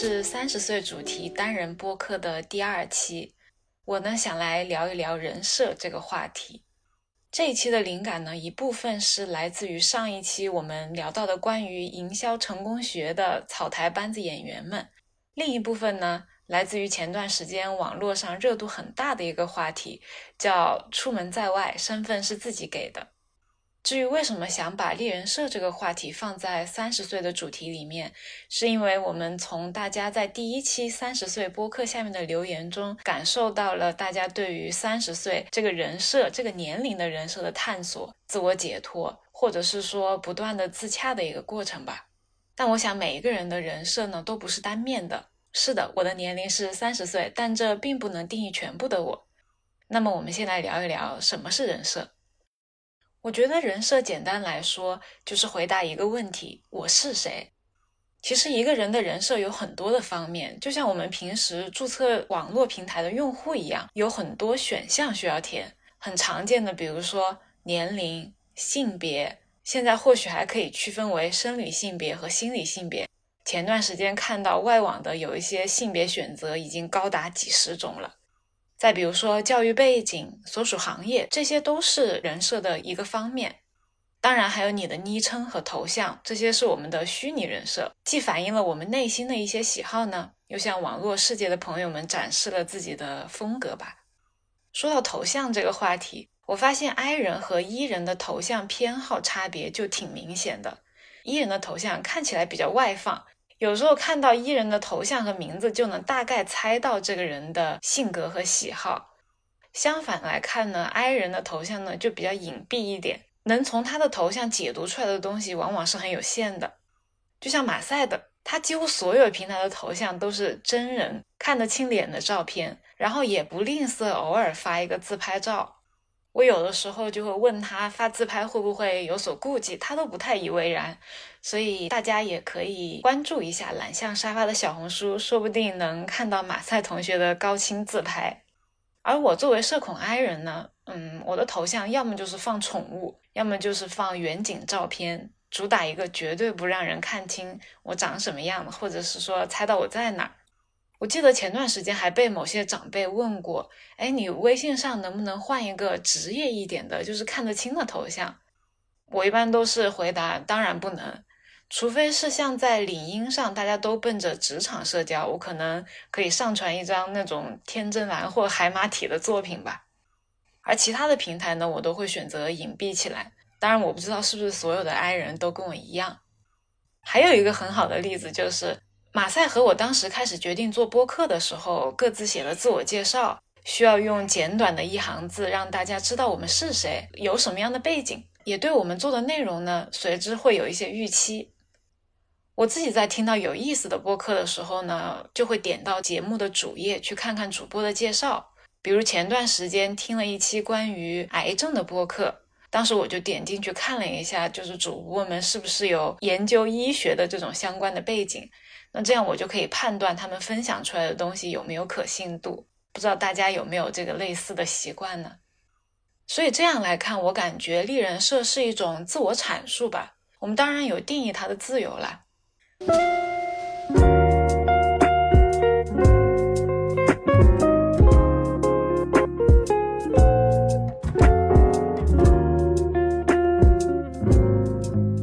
是三十岁主题单人播客的第二期，我呢想来聊一聊人设这个话题。这一期的灵感呢，一部分是来自于上一期我们聊到的关于营销成功学的草台班子演员们，另一部分呢，来自于前段时间网络上热度很大的一个话题，叫“出门在外，身份是自己给的”。至于为什么想把立人设这个话题放在三十岁的主题里面，是因为我们从大家在第一期三十岁播客下面的留言中，感受到了大家对于三十岁这个人设、这个年龄的人设的探索、自我解脱，或者是说不断的自洽的一个过程吧。但我想每一个人的人设呢，都不是单面的。是的，我的年龄是三十岁，但这并不能定义全部的我。那么，我们先来聊一聊什么是人设。我觉得人设简单来说就是回答一个问题：我是谁？其实一个人的人设有很多的方面，就像我们平时注册网络平台的用户一样，有很多选项需要填。很常见的，比如说年龄、性别，现在或许还可以区分为生理性别和心理性别。前段时间看到外网的有一些性别选择已经高达几十种了。再比如说教育背景、所属行业，这些都是人设的一个方面。当然，还有你的昵称和头像，这些是我们的虚拟人设，既反映了我们内心的一些喜好呢，又向网络世界的朋友们展示了自己的风格吧。说到头像这个话题，我发现 I 人和 E 人的头像偏好差别就挺明显的。E 人的头像看起来比较外放。有时候看到艺人的头像和名字，就能大概猜到这个人的性格和喜好。相反来看呢，I 人的头像呢就比较隐蔽一点，能从他的头像解读出来的东西往往是很有限的。就像马赛的，他几乎所有平台的头像都是真人看得清脸的照片，然后也不吝啬偶尔发一个自拍照。我有的时候就会问他发自拍会不会有所顾忌，他都不太以为然。所以大家也可以关注一下懒象沙发的小红书，说不定能看到马赛同学的高清自拍。而我作为社恐 I 人呢，嗯，我的头像要么就是放宠物，要么就是放远景照片，主打一个绝对不让人看清我长什么样，或者是说猜到我在哪。我记得前段时间还被某些长辈问过，哎，你微信上能不能换一个职业一点的，就是看得清的头像？我一般都是回答，当然不能。除非是像在领英上，大家都奔着职场社交，我可能可以上传一张那种天真蓝或海马体的作品吧。而其他的平台呢，我都会选择隐蔽起来。当然，我不知道是不是所有的 I 人都跟我一样。还有一个很好的例子就是，马赛和我当时开始决定做播客的时候，各自写了自我介绍，需要用简短的一行字让大家知道我们是谁，有什么样的背景，也对我们做的内容呢，随之会有一些预期。我自己在听到有意思的播客的时候呢，就会点到节目的主页去看看主播的介绍。比如前段时间听了一期关于癌症的播客，当时我就点进去看了一下，就是主播们是不是有研究医学的这种相关的背景。那这样我就可以判断他们分享出来的东西有没有可信度。不知道大家有没有这个类似的习惯呢？所以这样来看，我感觉立人设是一种自我阐述吧。我们当然有定义它的自由啦。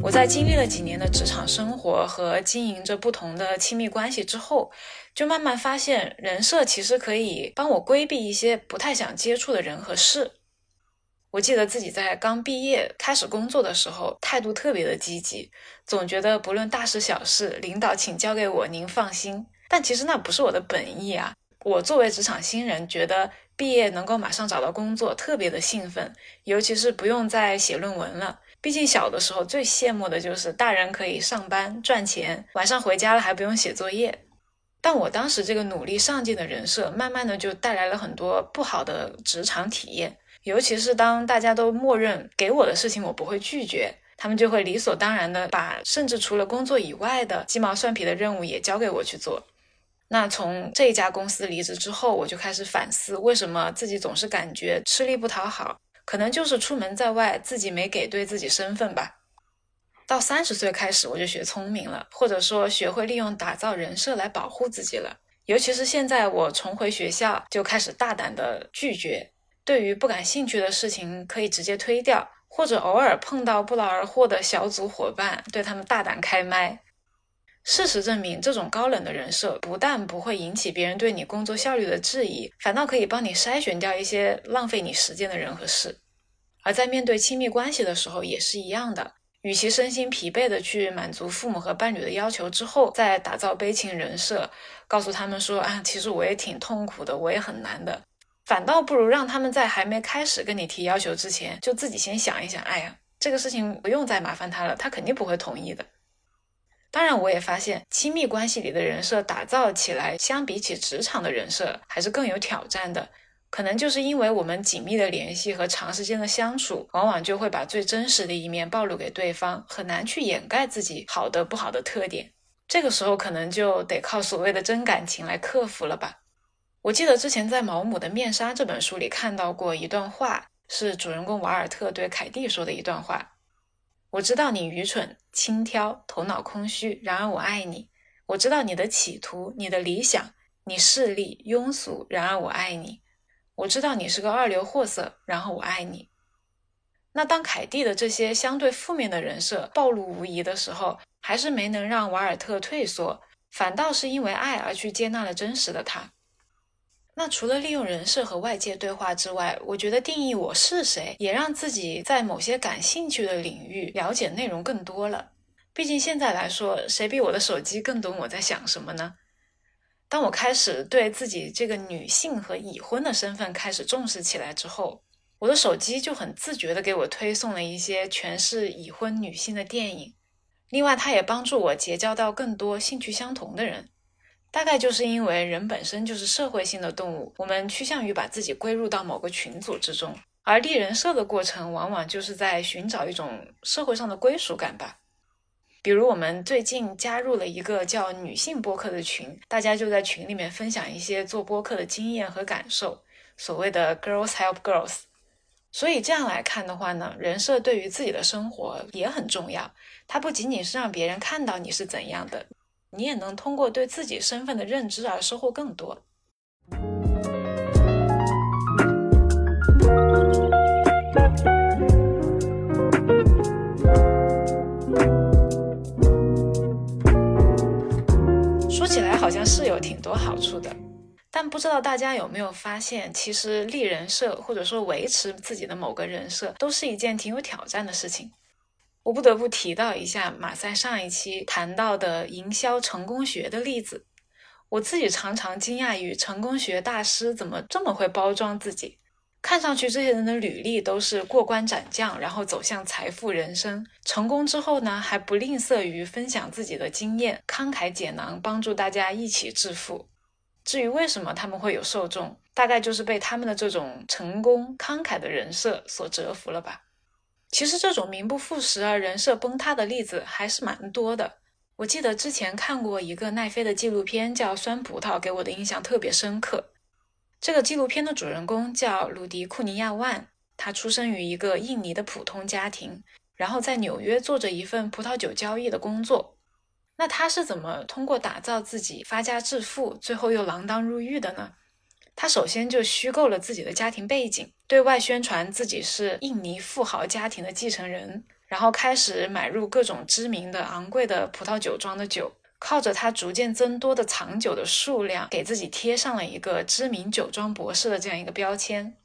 我在经历了几年的职场生活我和经营着不同的亲密关系之后，就慢慢发现，人设其实可以帮我规避一些不太想接触的人和事。我记得自己在刚毕业开始工作的时候，态度特别的积极，总觉得不论大事小事，领导请交给我，您放心。但其实那不是我的本意啊！我作为职场新人，觉得毕业能够马上找到工作，特别的兴奋，尤其是不用再写论文了。毕竟小的时候最羡慕的就是大人可以上班赚钱，晚上回家了还不用写作业。但我当时这个努力上进的人设，慢慢的就带来了很多不好的职场体验。尤其是当大家都默认给我的事情我不会拒绝，他们就会理所当然的把甚至除了工作以外的鸡毛蒜皮的任务也交给我去做。那从这家公司离职之后，我就开始反思，为什么自己总是感觉吃力不讨好？可能就是出门在外自己没给对自己身份吧。到三十岁开始我就学聪明了，或者说学会利用打造人设来保护自己了。尤其是现在我重回学校，就开始大胆的拒绝，对于不感兴趣的事情可以直接推掉，或者偶尔碰到不劳而获的小组伙伴，对他们大胆开麦。事实证明，这种高冷的人设不但不会引起别人对你工作效率的质疑，反倒可以帮你筛选掉一些浪费你时间的人和事。而在面对亲密关系的时候也是一样的，与其身心疲惫的去满足父母和伴侣的要求之后，再打造悲情人设，告诉他们说啊，其实我也挺痛苦的，我也很难的，反倒不如让他们在还没开始跟你提要求之前，就自己先想一想，哎呀，这个事情不用再麻烦他了，他肯定不会同意的。当然，我也发现亲密关系里的人设打造起来，相比起职场的人设还是更有挑战的。可能就是因为我们紧密的联系和长时间的相处，往往就会把最真实的一面暴露给对方，很难去掩盖自己好的不好的特点。这个时候，可能就得靠所谓的真感情来克服了吧。我记得之前在毛姆的《面纱》这本书里看到过一段话，是主人公瓦尔特对凯蒂说的一段话。我知道你愚蠢、轻佻、头脑空虚，然而我爱你。我知道你的企图、你的理想，你势利、庸俗，然而我爱你。我知道你是个二流货色，然后我爱你。那当凯蒂的这些相对负面的人设暴露无遗的时候，还是没能让瓦尔特退缩，反倒是因为爱而去接纳了真实的他。那除了利用人设和外界对话之外，我觉得定义我是谁，也让自己在某些感兴趣的领域了解内容更多了。毕竟现在来说，谁比我的手机更懂我在想什么呢？当我开始对自己这个女性和已婚的身份开始重视起来之后，我的手机就很自觉地给我推送了一些全是已婚女性的电影。另外，它也帮助我结交到更多兴趣相同的人。大概就是因为人本身就是社会性的动物，我们趋向于把自己归入到某个群组之中，而立人设的过程往往就是在寻找一种社会上的归属感吧。比如我们最近加入了一个叫“女性播客”的群，大家就在群里面分享一些做播客的经验和感受，所谓的 “girls help girls”。所以这样来看的话呢，人设对于自己的生活也很重要，它不仅仅是让别人看到你是怎样的。你也能通过对自己身份的认知而收获更多。说起来好像是有挺多好处的，但不知道大家有没有发现，其实立人设或者说维持自己的某个人设，都是一件挺有挑战的事情。我不得不提到一下马赛上一期谈到的营销成功学的例子。我自己常常惊讶于成功学大师怎么这么会包装自己。看上去这些人的履历都是过关斩将，然后走向财富人生。成功之后呢，还不吝啬于分享自己的经验，慷慨解囊，帮助大家一起致富。至于为什么他们会有受众，大概就是被他们的这种成功慷慨的人设所折服了吧。其实这种名不副实而人设崩塌的例子还是蛮多的。我记得之前看过一个奈飞的纪录片，叫《酸葡萄》，给我的印象特别深刻。这个纪录片的主人公叫鲁迪库尼亚万，他出生于一个印尼的普通家庭，然后在纽约做着一份葡萄酒交易的工作。那他是怎么通过打造自己发家致富，最后又锒铛入狱的呢？他首先就虚构了自己的家庭背景，对外宣传自己是印尼富豪家庭的继承人，然后开始买入各种知名的昂贵的葡萄酒庄的酒，靠着他逐渐增多的藏酒的数量，给自己贴上了一个知名酒庄博士的这样一个标签。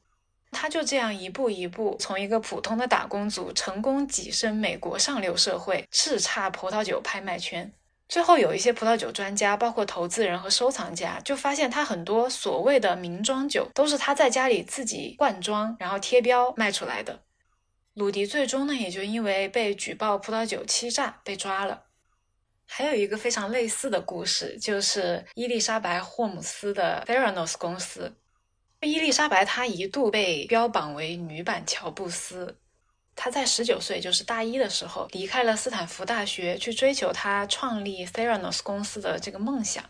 他就这样一步一步从一个普通的打工族，成功跻身美国上流社会，叱咤葡萄酒拍卖圈。最后有一些葡萄酒专家，包括投资人和收藏家，就发现他很多所谓的名庄酒都是他在家里自己灌装，然后贴标卖出来的。鲁迪最终呢，也就因为被举报葡萄酒欺诈被抓了。还有一个非常类似的故事，就是伊丽莎白·霍姆斯的 Theranos 公司。伊丽莎白她一度被标榜为女版乔布斯。他在十九岁，就是大一的时候，离开了斯坦福大学，去追求他创立 Theranos 公司的这个梦想。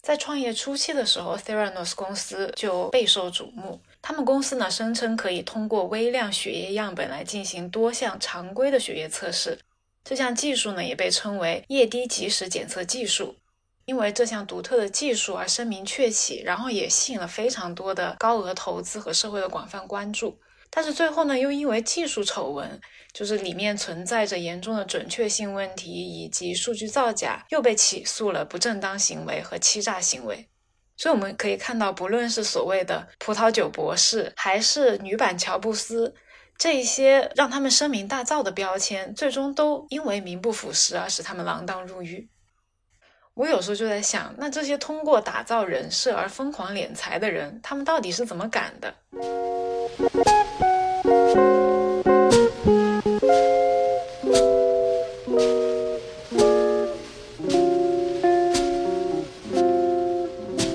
在创业初期的时候，Theranos 公司就备受瞩目。他们公司呢，声称可以通过微量血液样本来进行多项常规的血液测试，这项技术呢，也被称为液滴即时检测技术。因为这项独特的技术而声名鹊起，然后也吸引了非常多的高额投资和社会的广泛关注。但是最后呢，又因为技术丑闻，就是里面存在着严重的准确性问题以及数据造假，又被起诉了不正当行为和欺诈行为。所以我们可以看到，不论是所谓的葡萄酒博士，还是女版乔布斯，这一些让他们声名大噪的标签，最终都因为名不符实而使他们锒铛入狱。我有时候就在想，那这些通过打造人设而疯狂敛财的人，他们到底是怎么敢的？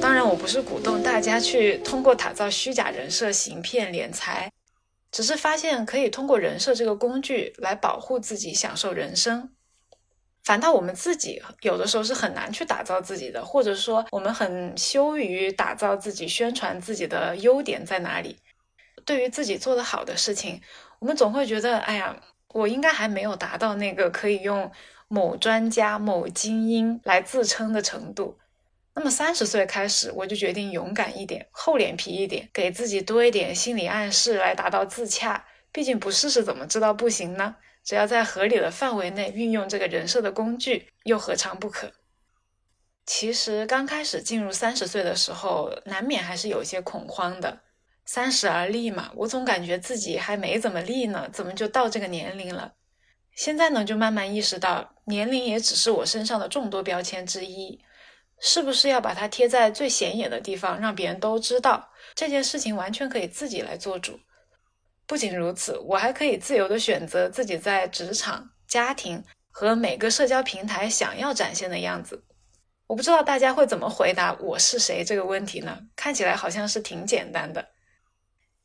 当然，我不是鼓动大家去通过打造虚假人设行骗敛财，只是发现可以通过人设这个工具来保护自己，享受人生。反倒我们自己有的时候是很难去打造自己的，或者说我们很羞于打造自己、宣传自己的优点在哪里。对于自己做得好的事情，我们总会觉得，哎呀，我应该还没有达到那个可以用某专家、某精英来自称的程度。那么三十岁开始，我就决定勇敢一点、厚脸皮一点，给自己多一点心理暗示来达到自洽。毕竟不试试怎么知道不行呢？只要在合理的范围内运用这个人设的工具，又何尝不可？其实刚开始进入三十岁的时候，难免还是有些恐慌的。三十而立嘛，我总感觉自己还没怎么立呢，怎么就到这个年龄了？现在呢，就慢慢意识到，年龄也只是我身上的众多标签之一，是不是要把它贴在最显眼的地方，让别人都知道？这件事情完全可以自己来做主。不仅如此，我还可以自由的选择自己在职场、家庭和每个社交平台想要展现的样子。我不知道大家会怎么回答“我是谁”这个问题呢？看起来好像是挺简单的。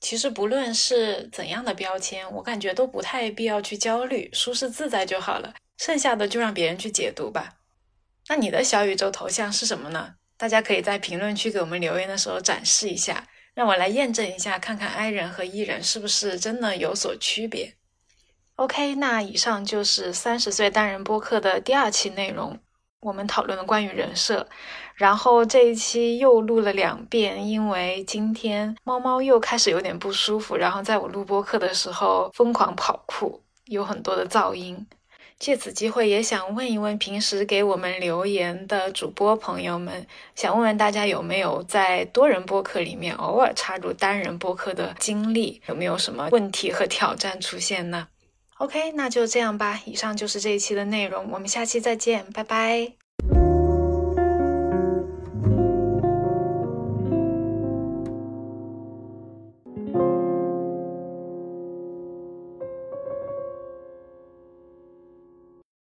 其实不论是怎样的标签，我感觉都不太必要去焦虑，舒适自在就好了。剩下的就让别人去解读吧。那你的小宇宙头像是什么呢？大家可以在评论区给我们留言的时候展示一下。让我来验证一下，看看 I 人和 E 人是不是真的有所区别。OK，那以上就是三十岁单人播客的第二期内容，我们讨论了关于人设。然后这一期又录了两遍，因为今天猫猫又开始有点不舒服，然后在我录播课的时候疯狂跑酷，有很多的噪音。借此机会，也想问一问平时给我们留言的主播朋友们，想问问大家有没有在多人播客里面偶尔插入单人播客的经历，有没有什么问题和挑战出现呢？OK，那就这样吧。以上就是这一期的内容，我们下期再见，拜拜。